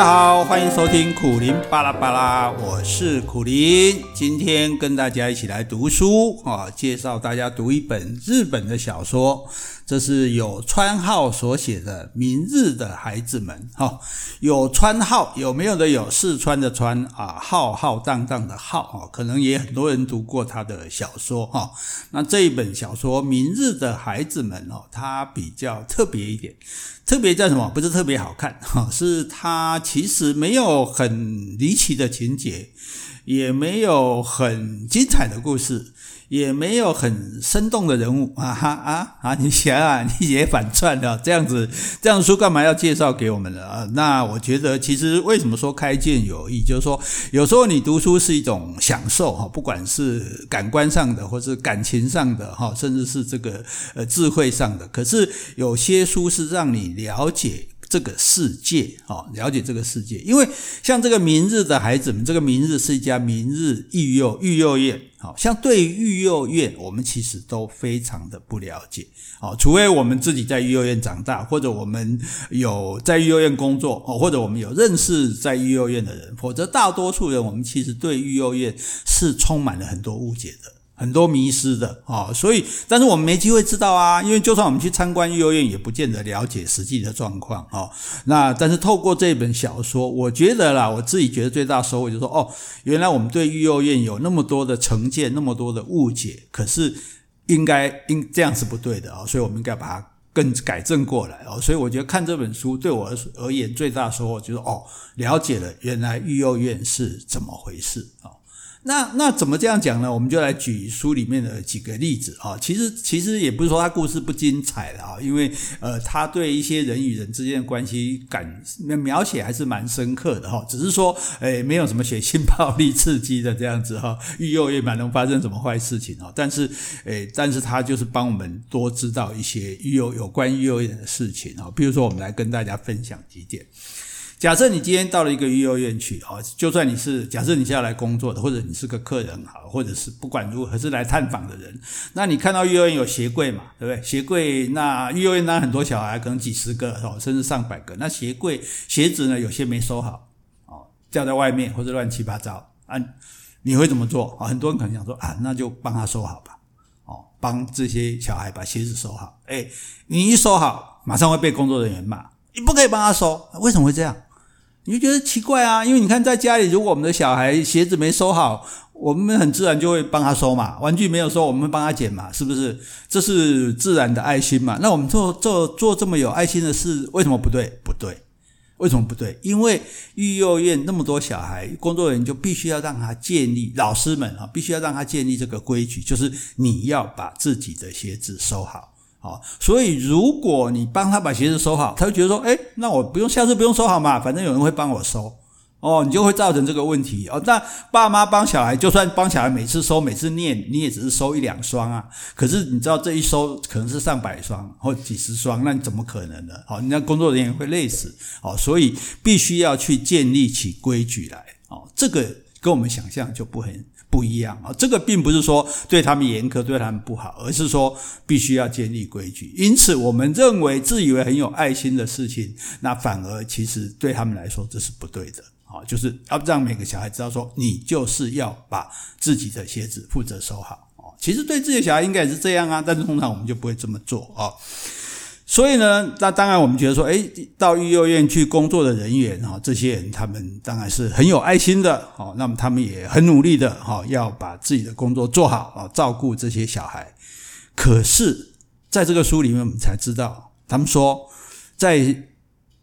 大家好，欢迎收听苦林巴拉巴拉，我是苦林，今天跟大家一起来读书啊，介绍大家读一本日本的小说，这是有川号所写的《明日的孩子们》哈，有川号有没有的有四川的川啊，浩浩荡荡的浩啊，可能也很多人读过他的小说哈。那这一本小说《明日的孩子们》哦，它比较特别一点。特别叫什么？不是特别好看，哈，是它其实没有很离奇的情节，也没有很精彩的故事，也没有很生动的人物 啊哈啊啊！你想啊，你也反串了，这样子，这样书干嘛要介绍给我们呢？啊，那我觉得其实为什么说开卷有益，就是说有时候你读书是一种享受哈，不管是感官上的，或是感情上的哈，甚至是这个呃智慧上的，可是有些书是让你了解。这个世界，哦，了解这个世界，因为像这个明日的孩子们，这个明日是一家明日育幼育幼院，好像对育幼院，我们其实都非常的不了解，哦，除非我们自己在育幼院长大，或者我们有在育幼院工作，哦，或者我们有认识在育幼院的人，否则大多数人，我们其实对育幼院是充满了很多误解的。很多迷失的啊，所以，但是我们没机会知道啊，因为就算我们去参观育幼院，也不见得了解实际的状况啊。那但是透过这本小说，我觉得啦，我自己觉得最大收获就是说，哦，原来我们对育幼院有那么多的成见，那么多的误解，可是应该应这样是不对的啊，所以我们应该把它更改正过来啊。所以我觉得看这本书对我而言最大收获就是哦，了解了原来育幼院是怎么回事啊。那那怎么这样讲呢？我们就来举书里面的几个例子啊。其实其实也不是说他故事不精彩的啊，因为呃，他对一些人与人之间的关系感描写还是蛮深刻的哈。只是说，诶，没有什么血腥暴力刺激的这样子哈。育幼院蛮能发生什么坏事情啊？但是诶，但是他就是帮我们多知道一些育幼有关育幼的事情啊。比如说，我们来跟大家分享几点。假设你今天到了一个育幼院去啊，就算你是假设你是要来工作的，或者你是个客人好，或者是不管如何是来探访的人，那你看到育幼院有鞋柜嘛，对不对？鞋柜那育幼院那很多小孩，可能几十个哦，甚至上百个。那鞋柜鞋子呢，有些没收好哦，掉在外面或者乱七八糟啊，你会怎么做啊？很多人可能想说啊，那就帮他收好吧，哦，帮这些小孩把鞋子收好。诶，你一收好，马上会被工作人员骂，你不可以帮他收，为什么会这样？你就觉得奇怪啊，因为你看在家里，如果我们的小孩鞋子没收好，我们很自然就会帮他收嘛；玩具没有收，我们会帮他捡嘛，是不是？这是自然的爱心嘛。那我们做做做这么有爱心的事，为什么不对？不对，为什么不对？因为育幼院那么多小孩，工作人员就必须要让他建立，老师们啊，必须要让他建立这个规矩，就是你要把自己的鞋子收好。好，所以如果你帮他把鞋子收好，他会觉得说，诶，那我不用，下次不用收好嘛，反正有人会帮我收，哦，你就会造成这个问题哦。那爸妈帮小孩，就算帮小孩每次收，每次念，你也只是收一两双啊。可是你知道这一收可能是上百双或几十双，那你怎么可能呢？好，你那工作人员会累死。好，所以必须要去建立起规矩来。哦，这个跟我们想象就不很。不一样啊，这个并不是说对他们严苛，对他们不好，而是说必须要建立规矩。因此，我们认为自以为很有爱心的事情，那反而其实对他们来说这是不对的啊，就是要让每个小孩知道说，你就是要把自己的鞋子负责收好啊。其实对自己的小孩应该也是这样啊，但是通常我们就不会这么做啊。所以呢，那当然我们觉得说，诶，到育幼院去工作的人员哈，这些人他们当然是很有爱心的，好，那么他们也很努力的哈，要把自己的工作做好啊，照顾这些小孩。可是，在这个书里面，我们才知道，他们说，在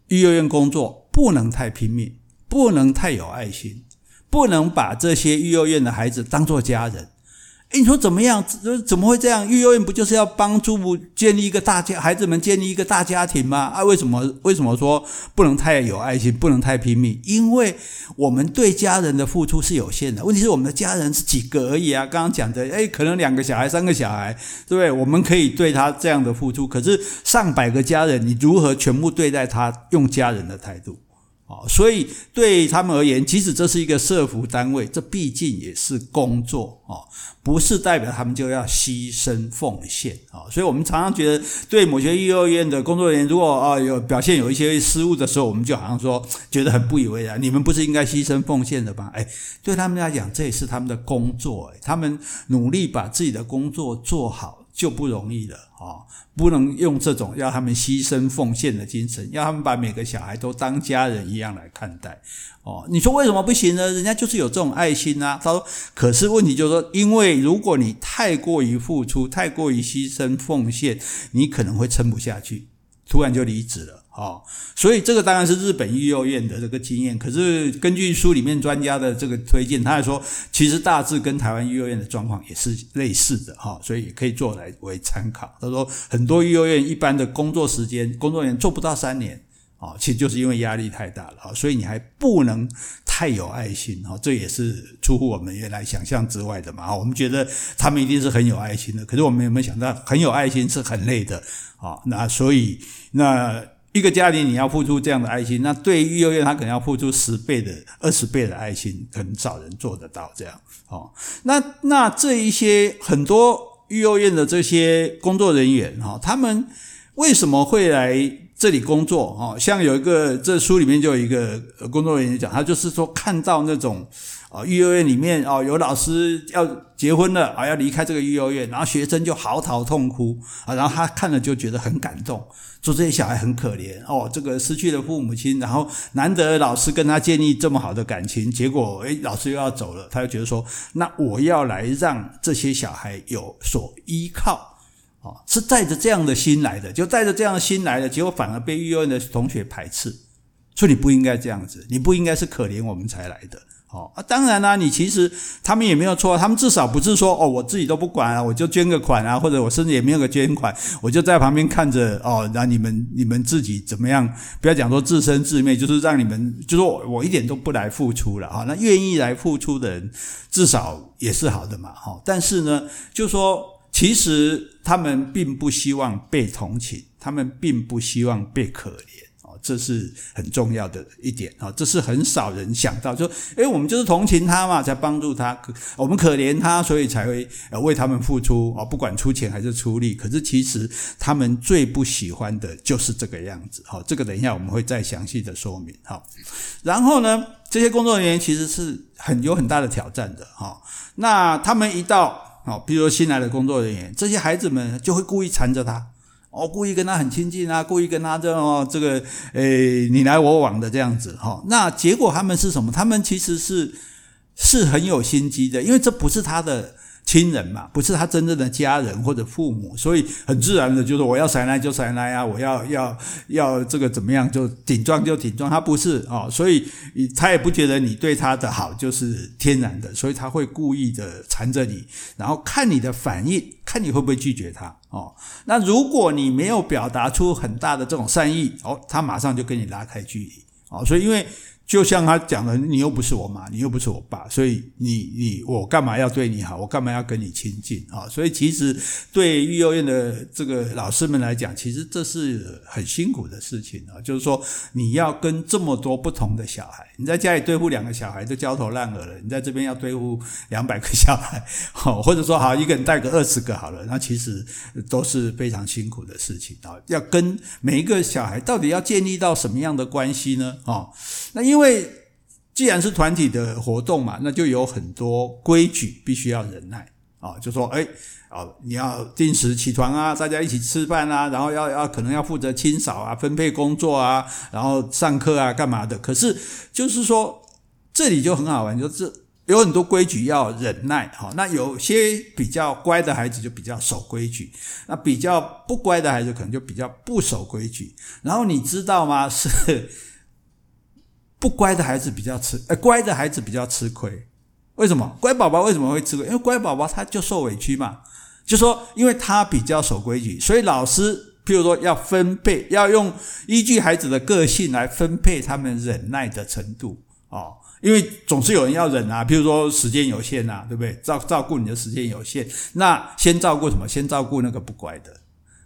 育幼院工作不能太拼命，不能太有爱心，不能把这些育幼院的孩子当做家人。诶，你说怎么样？怎么会这样？育幼院不就是要帮助建立一个大家，孩子们建立一个大家庭吗？啊，为什么？为什么说不能太有爱心，不能太拼命？因为我们对家人的付出是有限的。问题是我们的家人是几个而已啊？刚刚讲的，诶，可能两个小孩、三个小孩，对不对？我们可以对他这样的付出，可是上百个家人，你如何全部对待他，用家人的态度？哦，所以对他们而言，即使这是一个社福单位，这毕竟也是工作哦，不是代表他们就要牺牲奉献啊。所以我们常常觉得，对某些幼儿园的工作人员，如果啊有表现有一些失误的时候，我们就好像说觉得很不以为然。你们不是应该牺牲奉献的吗？哎，对他们来讲，这也是他们的工作，他们努力把自己的工作做好。就不容易了啊！不能用这种要他们牺牲奉献的精神，要他们把每个小孩都当家人一样来看待哦。你说为什么不行呢？人家就是有这种爱心啊。他说，可是问题就是说，因为如果你太过于付出，太过于牺牲奉献，你可能会撑不下去，突然就离职了。哦，所以这个当然是日本育幼院的这个经验。可是根据书里面专家的这个推荐，他还说，其实大致跟台湾育幼院的状况也是类似的哈，所以也可以做来为参考。他说，很多育幼院一般的工作时间，工作人员做不到三年，啊，其实就是因为压力太大了，所以你还不能太有爱心，哈，这也是出乎我们原来想象之外的嘛。我们觉得他们一定是很有爱心的，可是我们有没有想到，很有爱心是很累的，啊，那所以那。一个家庭你要付出这样的爱心，那对于育幼院他可能要付出十倍的、二十倍的爱心，很少人做得到这样。哦，那那这一些很多育幼院的这些工作人员哈，他们为什么会来这里工作？哦，像有一个这书里面就有一个工作人员讲，他就是说看到那种啊育幼院里面哦有老师要结婚了啊要离开这个育幼院，然后学生就嚎啕痛哭啊，然后他看了就觉得很感动。说这些小孩很可怜哦，这个失去了父母亲，然后难得老师跟他建立这么好的感情，结果诶，老师又要走了，他就觉得说，那我要来让这些小孩有所依靠，哦，是带着这样的心来的，就带着这样的心来的，结果反而被育幼院的同学排斥，说你不应该这样子，你不应该是可怜我们才来的。哦啊，当然啦，你其实他们也没有错，他们至少不是说哦，我自己都不管啊，我就捐个款啊，或者我甚至也没有个捐款，我就在旁边看着哦，让你们你们自己怎么样？不要讲说自生自灭，就是让你们，就是我我一点都不来付出了哈。那愿意来付出的人，至少也是好的嘛哈。但是呢，就说其实他们并不希望被同情，他们并不希望被可怜。这是很重要的一点啊，这是很少人想到，就诶，我们就是同情他嘛，才帮助他，我们可怜他，所以才会为他们付出啊，不管出钱还是出力。可是其实他们最不喜欢的就是这个样子，好，这个等一下我们会再详细的说明。好，然后呢，这些工作人员其实是很有很大的挑战的哈。那他们一到，好，比如说新来的工作人员，这些孩子们就会故意缠着他。哦、故意跟他很亲近啊，故意跟他这样这个，诶，你来我往的这样子哈。那结果他们是什么？他们其实是是很有心机的，因为这不是他的。亲人嘛，不是他真正的家人或者父母，所以很自然的就是我要塞来就塞来啊，我要要要这个怎么样就顶撞就顶撞，他不是哦，所以他也不觉得你对他的好就是天然的，所以他会故意的缠着你，然后看你的反应，看你会不会拒绝他哦。那如果你没有表达出很大的这种善意哦，他马上就跟你拉开距离哦，所以因为。就像他讲的，你又不是我妈，你又不是我爸，所以你你我干嘛要对你好？我干嘛要跟你亲近啊？所以其实对育幼院的这个老师们来讲，其实这是很辛苦的事情啊。就是说，你要跟这么多不同的小孩，你在家里对付两个小孩都焦头烂额了，你在这边要对付两百个小孩，好，或者说好一个人带个二十个好了，那其实都是非常辛苦的事情啊。要跟每一个小孩到底要建立到什么样的关系呢？啊，那因为既然是团体的活动嘛，那就有很多规矩必须要忍耐啊。就说，哎，啊，你要定时起床啊，大家一起吃饭啊，然后要要可能要负责清扫啊，分配工作啊，然后上课啊，干嘛的？可是就是说，这里就很好玩，就是有很多规矩要忍耐。哈，那有些比较乖的孩子就比较守规矩，那比较不乖的孩子可能就比较不守规矩。然后你知道吗？是。不乖的孩子比较吃，呃，乖的孩子比较吃亏。为什么？乖宝宝为什么会吃亏？因为乖宝宝他就受委屈嘛。就说，因为他比较守规矩，所以老师譬如说要分配，要用依据孩子的个性来分配他们忍耐的程度哦。因为总是有人要忍啊，譬如说时间有限啊，对不对？照照顾你的时间有限，那先照顾什么？先照顾那个不乖的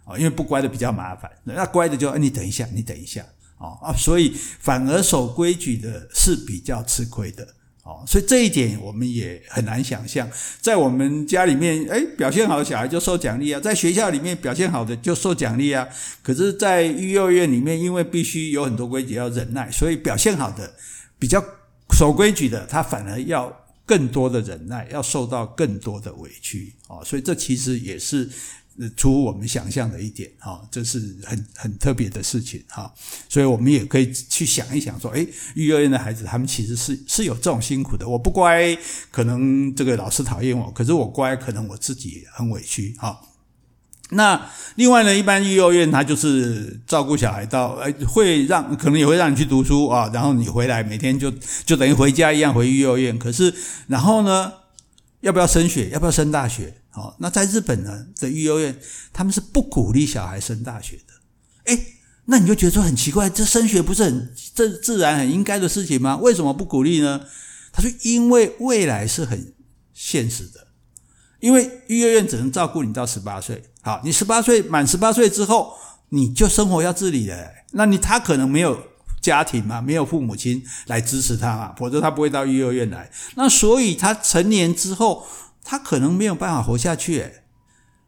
啊，因为不乖的比较麻烦。那乖的就，你等一下，你等一下。哦啊，所以反而守规矩的是比较吃亏的。哦，所以这一点我们也很难想象，在我们家里面，哎，表现好的小孩就受奖励啊，在学校里面表现好的就受奖励啊。可是，在育幼院里面，因为必须有很多规矩要忍耐，所以表现好的、比较守规矩的，他反而要更多的忍耐，要受到更多的委屈。哦，所以这其实也是。出乎我们想象的一点，哈，这是很很特别的事情，哈，所以我们也可以去想一想，说，诶，育幼院的孩子，他们其实是是有这种辛苦的。我不乖，可能这个老师讨厌我；可是我乖，可能我自己很委屈，哈。那另外呢，一般育幼院他就是照顾小孩到，诶，会让可能也会让你去读书啊，然后你回来每天就就等于回家一样回育幼院。可是然后呢，要不要升学？要不要升大学？好，那在日本呢的育幼院，他们是不鼓励小孩升大学的。诶，那你就觉得说很奇怪，这升学不是很这自然很应该的事情吗？为什么不鼓励呢？他说，因为未来是很现实的，因为育幼院只能照顾你到十八岁。好，你十八岁满十八岁之后，你就生活要自理了。那你他可能没有家庭嘛，没有父母亲来支持他嘛，否则他不会到育幼院来。那所以他成年之后。他可能没有办法活下去，诶，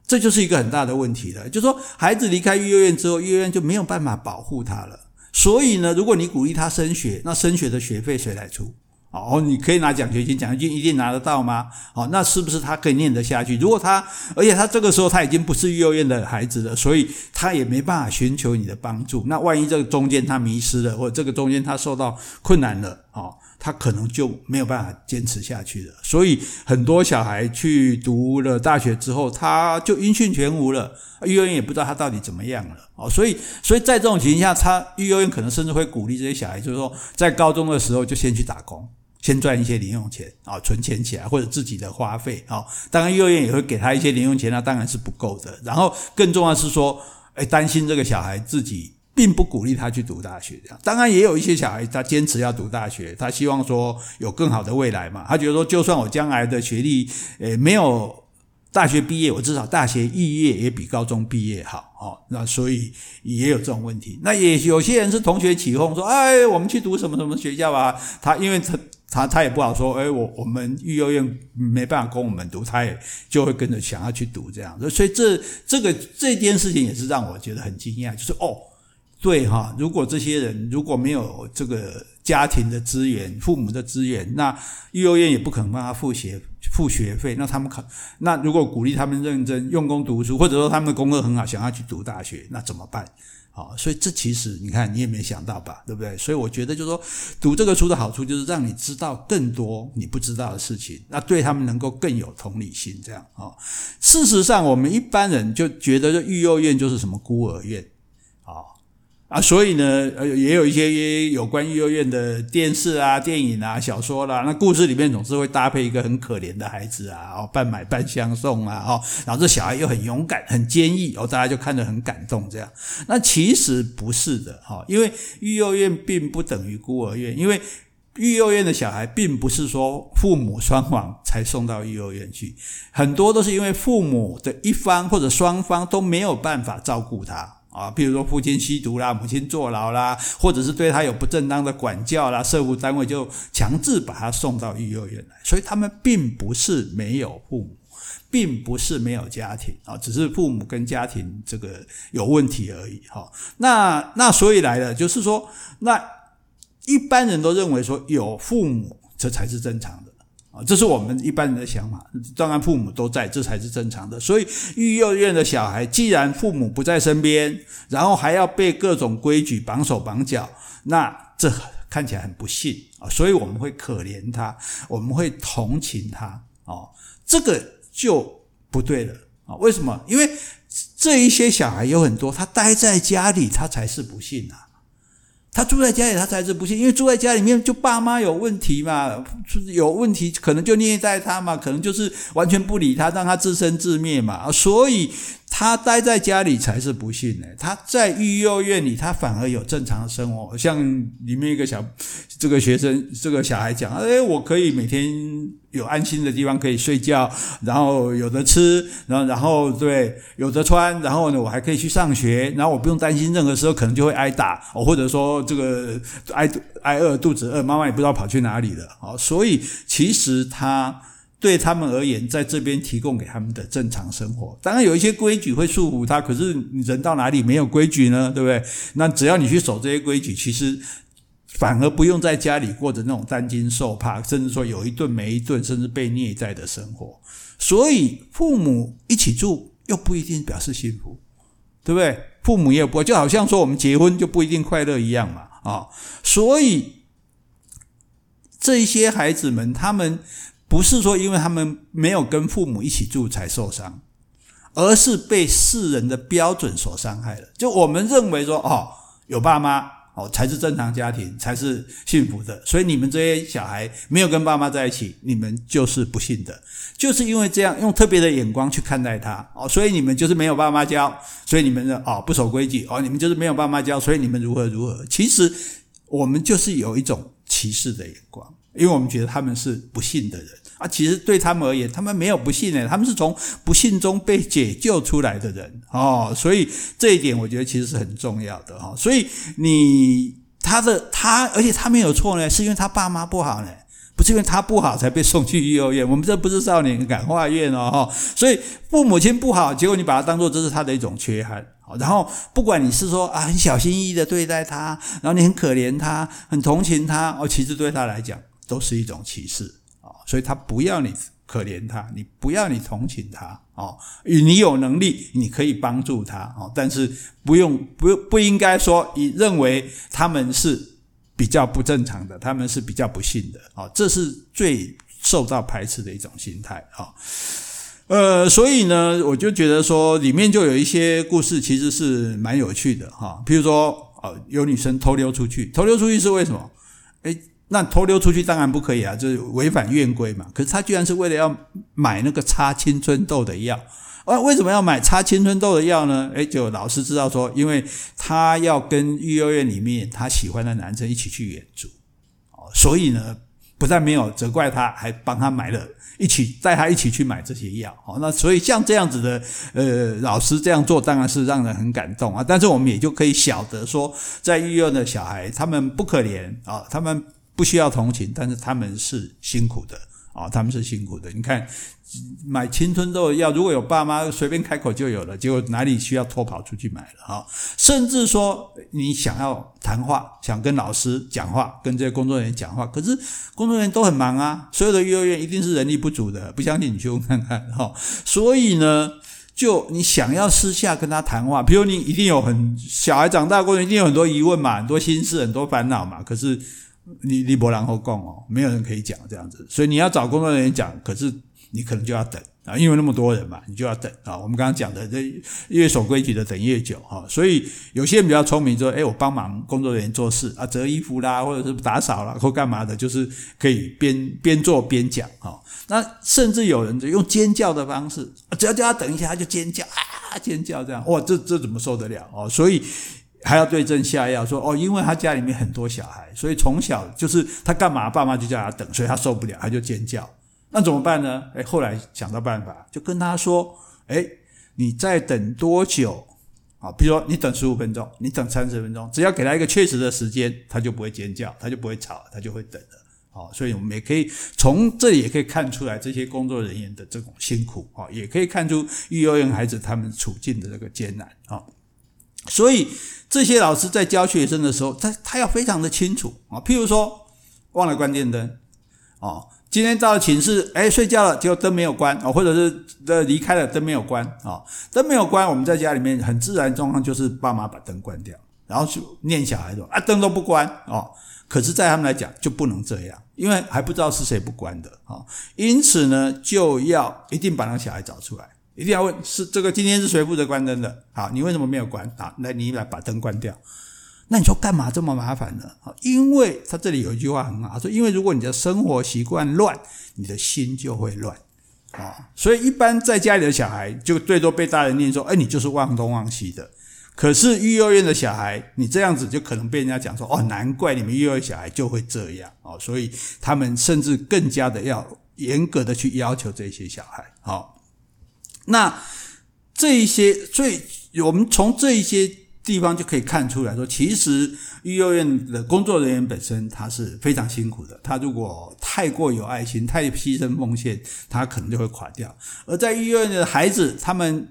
这就是一个很大的问题了。就是说，孩子离开育幼院之后，育幼院就没有办法保护他了。所以呢，如果你鼓励他升学，那升学的学费谁来出？哦，你可以拿奖学金，奖学金一定拿得到吗？哦，那是不是他可以念得下去？如果他，而且他这个时候他已经不是育幼院的孩子了，所以他也没办法寻求你的帮助。那万一这个中间他迷失了，或者这个中间他受到困难了，哦。他可能就没有办法坚持下去了，所以很多小孩去读了大学之后，他就音讯全无了，幼儿园也不知道他到底怎么样了哦。所以，所以在这种情况下，他幼儿园可能甚至会鼓励这些小孩，就是说，在高中的时候就先去打工，先赚一些零用钱啊，存钱起来或者自己的花费啊。当然，幼儿园也会给他一些零用钱，那当然是不够的。然后，更重要是说，诶，担心这个小孩自己。并不鼓励他去读大学，这样当然也有一些小孩他坚持要读大学，他希望说有更好的未来嘛。他觉得说，就算我将来的学历，诶没有大学毕业，我至少大学肄业也比高中毕业好哦。那所以也有这种问题。那也有些人是同学起哄说，哎，我们去读什么什么学校啊？他因为他他他也不好说，哎，我我们育幼院没办法供我们读，他也就会跟着想要去读这样。所以这这个这件事情也是让我觉得很惊讶，就是哦。对哈，如果这些人如果没有这个家庭的资源、父母的资源，那育幼院也不可能帮他付学付学费。那他们考，那如果鼓励他们认真用功读书，或者说他们的功课很好，想要去读大学，那怎么办？好，所以这其实你看你也没想到吧，对不对？所以我觉得就是说，读这个书的好处就是让你知道更多你不知道的事情，那对他们能够更有同理心。这样啊，事实上我们一般人就觉得这育幼院就是什么孤儿院。啊，所以呢，呃，也有一些有关育幼院的电视啊、电影啊、小说啦，那故事里面总是会搭配一个很可怜的孩子啊，哦，半买半相送啊，哦，然后这小孩又很勇敢、很坚毅，哦，大家就看得很感动这样。那其实不是的，哈，因为育幼院并不等于孤儿院，因为育幼院的小孩并不是说父母双亡才送到育幼院去，很多都是因为父母的一方或者双方都没有办法照顾他。啊，比如说父亲吸毒啦，母亲坐牢啦，或者是对他有不正当的管教啦，社福单位就强制把他送到育幼院来。所以他们并不是没有父母，并不是没有家庭啊，只是父母跟家庭这个有问题而已。哈，那那所以来了，就是说，那一般人都认为说有父母这才是正常的。啊，这是我们一般人的想法。当然，父母都在，这才是正常的。所以，育幼院的小孩，既然父母不在身边，然后还要被各种规矩绑手绑脚，那这看起来很不幸啊。所以，我们会可怜他，我们会同情他。哦，这个就不对了啊。为什么？因为这一些小孩有很多，他待在家里，他才是不幸啊。他住在家里，他才是不幸，因为住在家里面就爸妈有问题嘛，有问题可能就虐待他嘛，可能就是完全不理他，让他自生自灭嘛，所以他待在家里才是不幸呢。他在育幼院里，他反而有正常的生活。像里面一个小这个学生，这个小孩讲：“哎，我可以每天有安心的地方可以睡觉，然后有的吃，然后然后对，有的穿，然后呢，我还可以去上学，然后我不用担心任何时候可能就会挨打，或者说这个挨挨饿，肚子饿，妈妈也不知道跑去哪里了。好，所以其实他。对他们而言，在这边提供给他们的正常生活，当然有一些规矩会束缚他。可是人到哪里没有规矩呢？对不对？那只要你去守这些规矩，其实反而不用在家里过着那种担惊受怕，甚至说有一顿没一顿，甚至被虐待的生活。所以父母一起住又不一定表示幸福，对不对？父母也不就好像说我们结婚就不一定快乐一样嘛啊。所以这些孩子们，他们。不是说因为他们没有跟父母一起住才受伤，而是被世人的标准所伤害了。就我们认为说，哦，有爸妈哦才是正常家庭，才是幸福的。所以你们这些小孩没有跟爸妈在一起，你们就是不幸的。就是因为这样用特别的眼光去看待他哦，所以你们就是没有爸妈教，所以你们的哦不守规矩哦，你们就是没有爸妈教，所以你们如何如何。其实我们就是有一种歧视的眼光。因为我们觉得他们是不幸的人啊，其实对他们而言，他们没有不幸呢，他们是从不幸中被解救出来的人哦，所以这一点我觉得其实是很重要的哈。所以你他的他，而且他没有错呢，是因为他爸妈不好呢，不是因为他不好才被送去幼儿园。我们这不是少年感化院哦，所以父母亲不好，结果你把他当做这是他的一种缺憾。然后不管你是说啊很小心翼翼的对待他，然后你很可怜他，很同情他哦，其实对他来讲。都是一种歧视啊，所以他不要你可怜他，你不要你同情他啊，你有能力你可以帮助他啊，但是不用不不应该说你认为他们是比较不正常的，他们是比较不幸的啊，这是最受到排斥的一种心态啊。呃，所以呢，我就觉得说里面就有一些故事其实是蛮有趣的哈，比如说呃，有女生偷溜出去，偷溜出去是为什么？诶那偷溜出去当然不可以啊，就是违反院规嘛。可是他居然是为了要买那个擦青春痘的药啊？为什么要买擦青春痘的药呢？诶，就老师知道说，因为他要跟育幼院里面他喜欢的男生一起去远足，哦，所以呢，不但没有责怪他，还帮他买了，一起带他一起去买这些药。哦，那所以像这样子的，呃，老师这样做当然是让人很感动啊。但是我们也就可以晓得说，在育幼的小孩，他们不可怜啊，他们。不需要同情，但是他们是辛苦的啊，他们是辛苦的。你看，买青春痘的药，如果有爸妈随便开口就有了，结果哪里需要偷跑出去买了啊？甚至说你想要谈话，想跟老师讲话，跟这些工作人员讲话，可是工作人员都很忙啊。所有的幼儿园一定是人力不足的，不相信你去问看看哈。所以呢，就你想要私下跟他谈话，比如你一定有很小孩长大过程，一定有很多疑问嘛，很多心事，很多烦恼嘛，可是。你你不然后讲哦，没有人可以讲这样子，所以你要找工作人员讲，可是你可能就要等啊，因为那么多人嘛，你就要等啊。我们刚刚讲的，这越守规矩的等越久哈。所以有些人比较聪明，说，诶，我帮忙工作人员做事啊，折衣服啦，或者是打扫啦，或干嘛的，就是可以边边做边讲哈。那甚至有人就用尖叫的方式，只要叫他等一下，他就尖叫啊，尖叫这样，哇，这这怎么受得了哦？所以。还要对症下药，说哦，因为他家里面很多小孩，所以从小就是他干嘛，爸妈就叫他等，所以他受不了，他就尖叫。那怎么办呢？诶，后来想到办法，就跟他说：诶，你再等多久？啊，比如说你等十五分钟，你等三十分钟，只要给他一个确实的时间，他就不会尖叫，他就不会吵，他就会等了。好，所以我们也可以从这里也可以看出来这些工作人员的这种辛苦啊，也可以看出育幼院孩子他们处境的这个艰难啊。所以这些老师在教学生的时候，他他要非常的清楚啊。譬如说，忘了关电灯，哦，今天到了寝室，诶，睡觉了，结果灯没有关，哦，或者是呃离开了灯没有关，啊，灯没有关，我们在家里面很自然状况就是爸妈把灯关掉，然后就念小孩说啊，灯都不关，哦，可是，在他们来讲就不能这样，因为还不知道是谁不关的，啊，因此呢，就要一定把那个小孩找出来。一定要问是这个今天是谁负责关灯的？好，你为什么没有关？好，那你来把灯关掉。那你说干嘛这么麻烦呢？因为他这里有一句话很好，说因为如果你的生活习惯乱，你的心就会乱。啊。所以一般在家里的小孩就最多被大人念说：“哎，你就是忘东忘西的。”可是育幼院的小孩，你这样子就可能被人家讲说：“哦，难怪你们育幼院小孩就会这样哦。”所以他们甚至更加的要严格的去要求这些小孩。好，那这一些最我们从这一些地方就可以看出来说，其实育幼院的工作人员本身他是非常辛苦的。他如果太过有爱心、太牺牲奉献，他可能就会垮掉。而在育幼院的孩子，他们。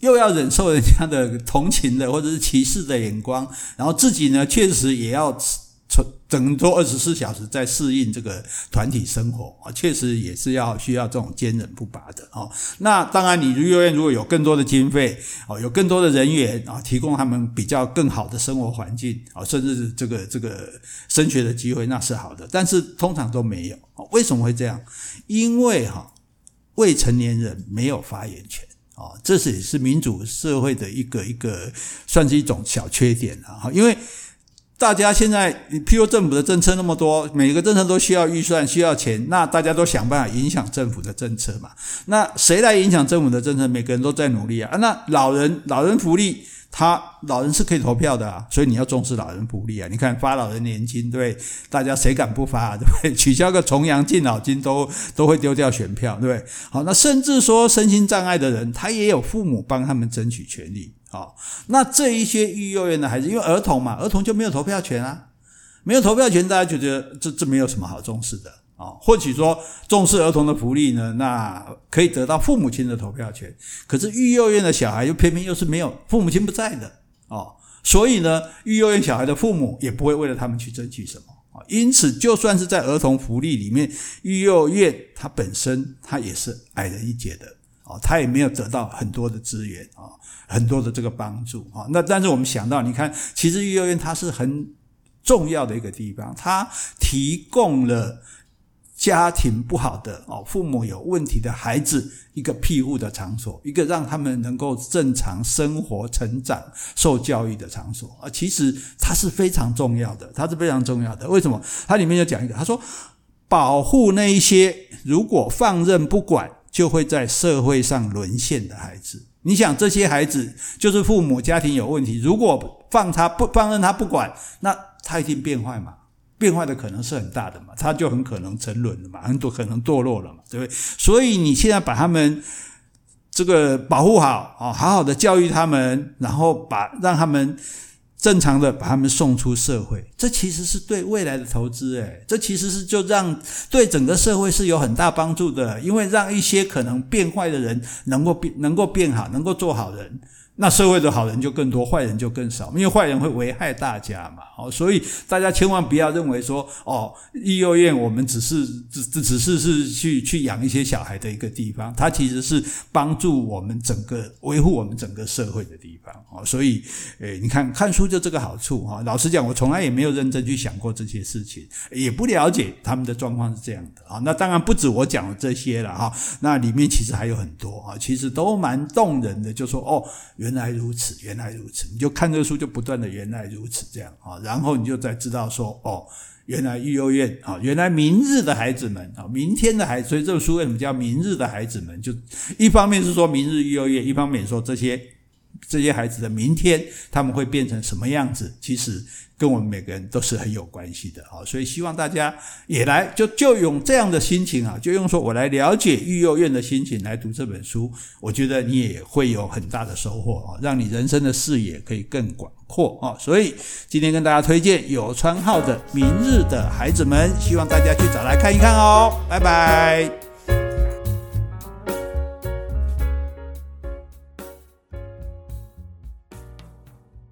又要忍受人家的同情的或者是歧视的眼光，然后自己呢，确实也要整多二十四小时在适应这个团体生活啊，确实也是要需要这种坚韧不拔的哦。那当然，你育幼院如果有更多的经费哦，有更多的人员啊，提供他们比较更好的生活环境啊，甚至这个这个升学的机会，那是好的。但是通常都没有，为什么会这样？因为哈，未成年人没有发言权。哦，这是也是民主社会的一个一个，算是一种小缺点了哈。因为大家现在，譬如政府的政策那么多，每个政策都需要预算，需要钱，那大家都想办法影响政府的政策嘛。那谁来影响政府的政策？每个人都在努力啊。那老人，老人福利。他老人是可以投票的啊，所以你要重视老人福利啊！你看发老人年金，对大家谁敢不发啊？对不对？取消个重阳敬老金都都会丢掉选票，对不对？好，那甚至说身心障碍的人，他也有父母帮他们争取权利。好，那这一些育幼院的孩子，因为儿童嘛，儿童就没有投票权啊，没有投票权，大家就觉得这这没有什么好重视的。啊，或许说重视儿童的福利呢，那可以得到父母亲的投票权。可是育幼院的小孩又偏偏又是没有父母亲不在的哦，所以呢，育幼院小孩的父母也不会为了他们去争取什么啊。因此，就算是在儿童福利里面，育幼院它本身它也是矮人一截的哦，他也没有得到很多的资源啊，很多的这个帮助啊。那但是我们想到，你看，其实育幼院它是很重要的一个地方，它提供了。家庭不好的哦，父母有问题的孩子，一个庇护的场所，一个让他们能够正常生活、成长、受教育的场所啊。其实它是非常重要的，它是非常重要的。为什么？它里面就讲一个，他说保护那一些如果放任不管，就会在社会上沦陷的孩子。你想，这些孩子就是父母家庭有问题，如果放他不放任他不管，那他一定变坏嘛。变坏的可能是很大的嘛，他就很可能沉沦了嘛，很多可能堕落了嘛，对不对？所以你现在把他们这个保护好啊，好好的教育他们，然后把让他们正常的把他们送出社会，这其实是对未来的投资诶，这其实是就让对整个社会是有很大帮助的，因为让一些可能变坏的人能够变能够变好，能够做好人。那社会的好人就更多，坏人就更少，因为坏人会危害大家嘛。哦，所以大家千万不要认为说，哦，育幼院我们只是只只只是是去去养一些小孩的一个地方，它其实是帮助我们整个维护我们整个社会的地方。哦，所以，诶，你看看书就这个好处哈。老实讲，我从来也没有认真去想过这些事情，也不了解他们的状况是这样的啊。那当然不止我讲的这些了哈，那里面其实还有很多啊，其实都蛮动人的，就说哦。原来如此，原来如此，你就看这个书，就不断的原来如此这样啊，然后你就再知道说，哦，原来育幼院啊，原来明日的孩子们啊，明天的孩子，所以这个书为什么叫明日的孩子们？就一方面是说明日育幼院，一方面说这些这些孩子的明天他们会变成什么样子，其实。跟我们每个人都是很有关系的啊，所以希望大家也来就就用这样的心情啊，就用说我来了解育幼院的心情来读这本书，我觉得你也会有很大的收获啊，让你人生的视野可以更广阔啊。所以今天跟大家推荐有川浩的《明日的孩子们》，希望大家去找来看一看哦。拜拜。